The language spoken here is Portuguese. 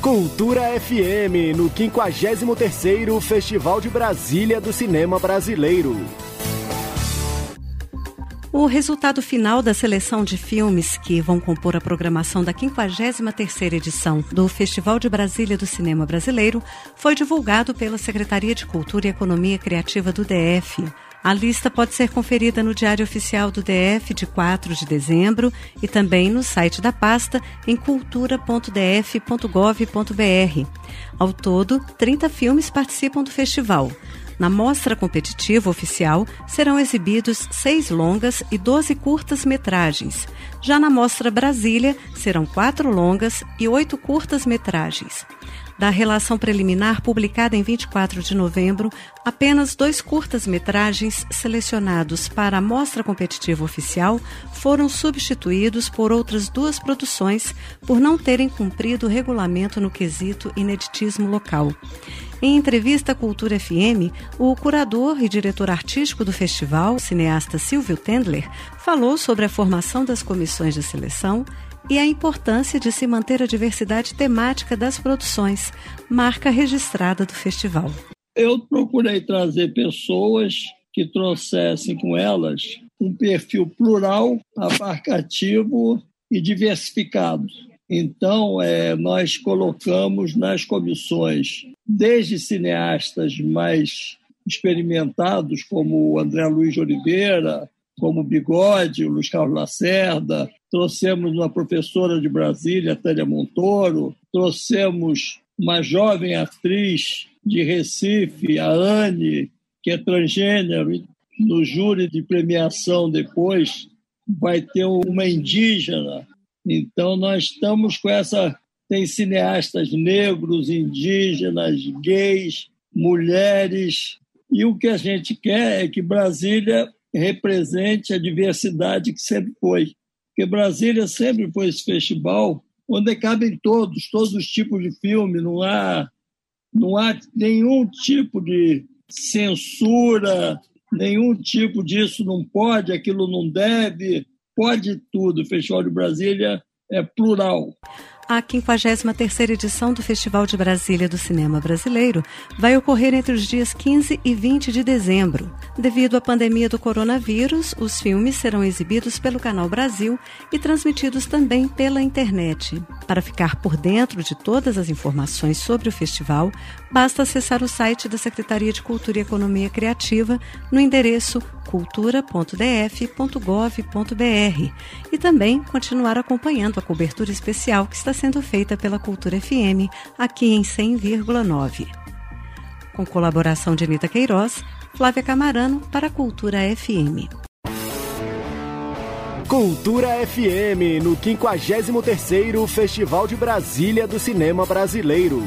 Cultura FM, no 53º Festival de Brasília do Cinema Brasileiro. O resultado final da seleção de filmes que vão compor a programação da 53ª edição do Festival de Brasília do Cinema Brasileiro foi divulgado pela Secretaria de Cultura e Economia Criativa do DF. A lista pode ser conferida no Diário Oficial do DF de 4 de dezembro e também no site da pasta em cultura.df.gov.br. Ao todo, 30 filmes participam do festival. Na mostra competitiva oficial serão exibidos seis longas e 12 curtas-metragens. Já na mostra Brasília serão quatro longas e oito curtas-metragens. Da relação preliminar publicada em 24 de novembro, apenas dois curtas-metragens selecionados para a mostra competitiva oficial foram substituídos por outras duas produções por não terem cumprido o regulamento no quesito ineditismo local. Em entrevista à Cultura FM, o curador e diretor artístico do festival, cineasta Silvio Tendler, falou sobre a formação das comissões de seleção e a importância de se manter a diversidade temática das produções, marca registrada do festival. Eu procurei trazer pessoas que trouxessem com elas um perfil plural, abarcativo e diversificado. Então, é, nós colocamos nas comissões, desde cineastas mais experimentados, como o André Luiz Oliveira, como Bigode, o Luiz Carlos Lacerda, trouxemos uma professora de Brasília, Tânia Montoro, trouxemos uma jovem atriz de Recife, a Anne, que é transgênero, no júri de premiação depois vai ter uma indígena. Então nós estamos com essa tem cineastas negros, indígenas, gays, mulheres, e o que a gente quer é que Brasília represente a diversidade que sempre foi. Porque Brasília sempre foi esse festival onde cabem todos, todos os tipos de filme, não há, não há nenhum tipo de censura, nenhum tipo disso não pode, aquilo não deve, pode tudo. O Festival de Brasília é plural. A 53ª edição do Festival de Brasília do Cinema Brasileiro vai ocorrer entre os dias 15 e 20 de dezembro. Devido à pandemia do coronavírus, os filmes serão exibidos pelo Canal Brasil e transmitidos também pela internet. Para ficar por dentro de todas as informações sobre o festival, basta acessar o site da Secretaria de Cultura e Economia Criativa no endereço cultura.df.gov.br e também continuar acompanhando a cobertura especial que está sendo feita pela Cultura FM aqui em 100,9. Com colaboração de Anita Queiroz, Flávia Camarano para a Cultura FM. Cultura FM no 53º Festival de Brasília do Cinema Brasileiro.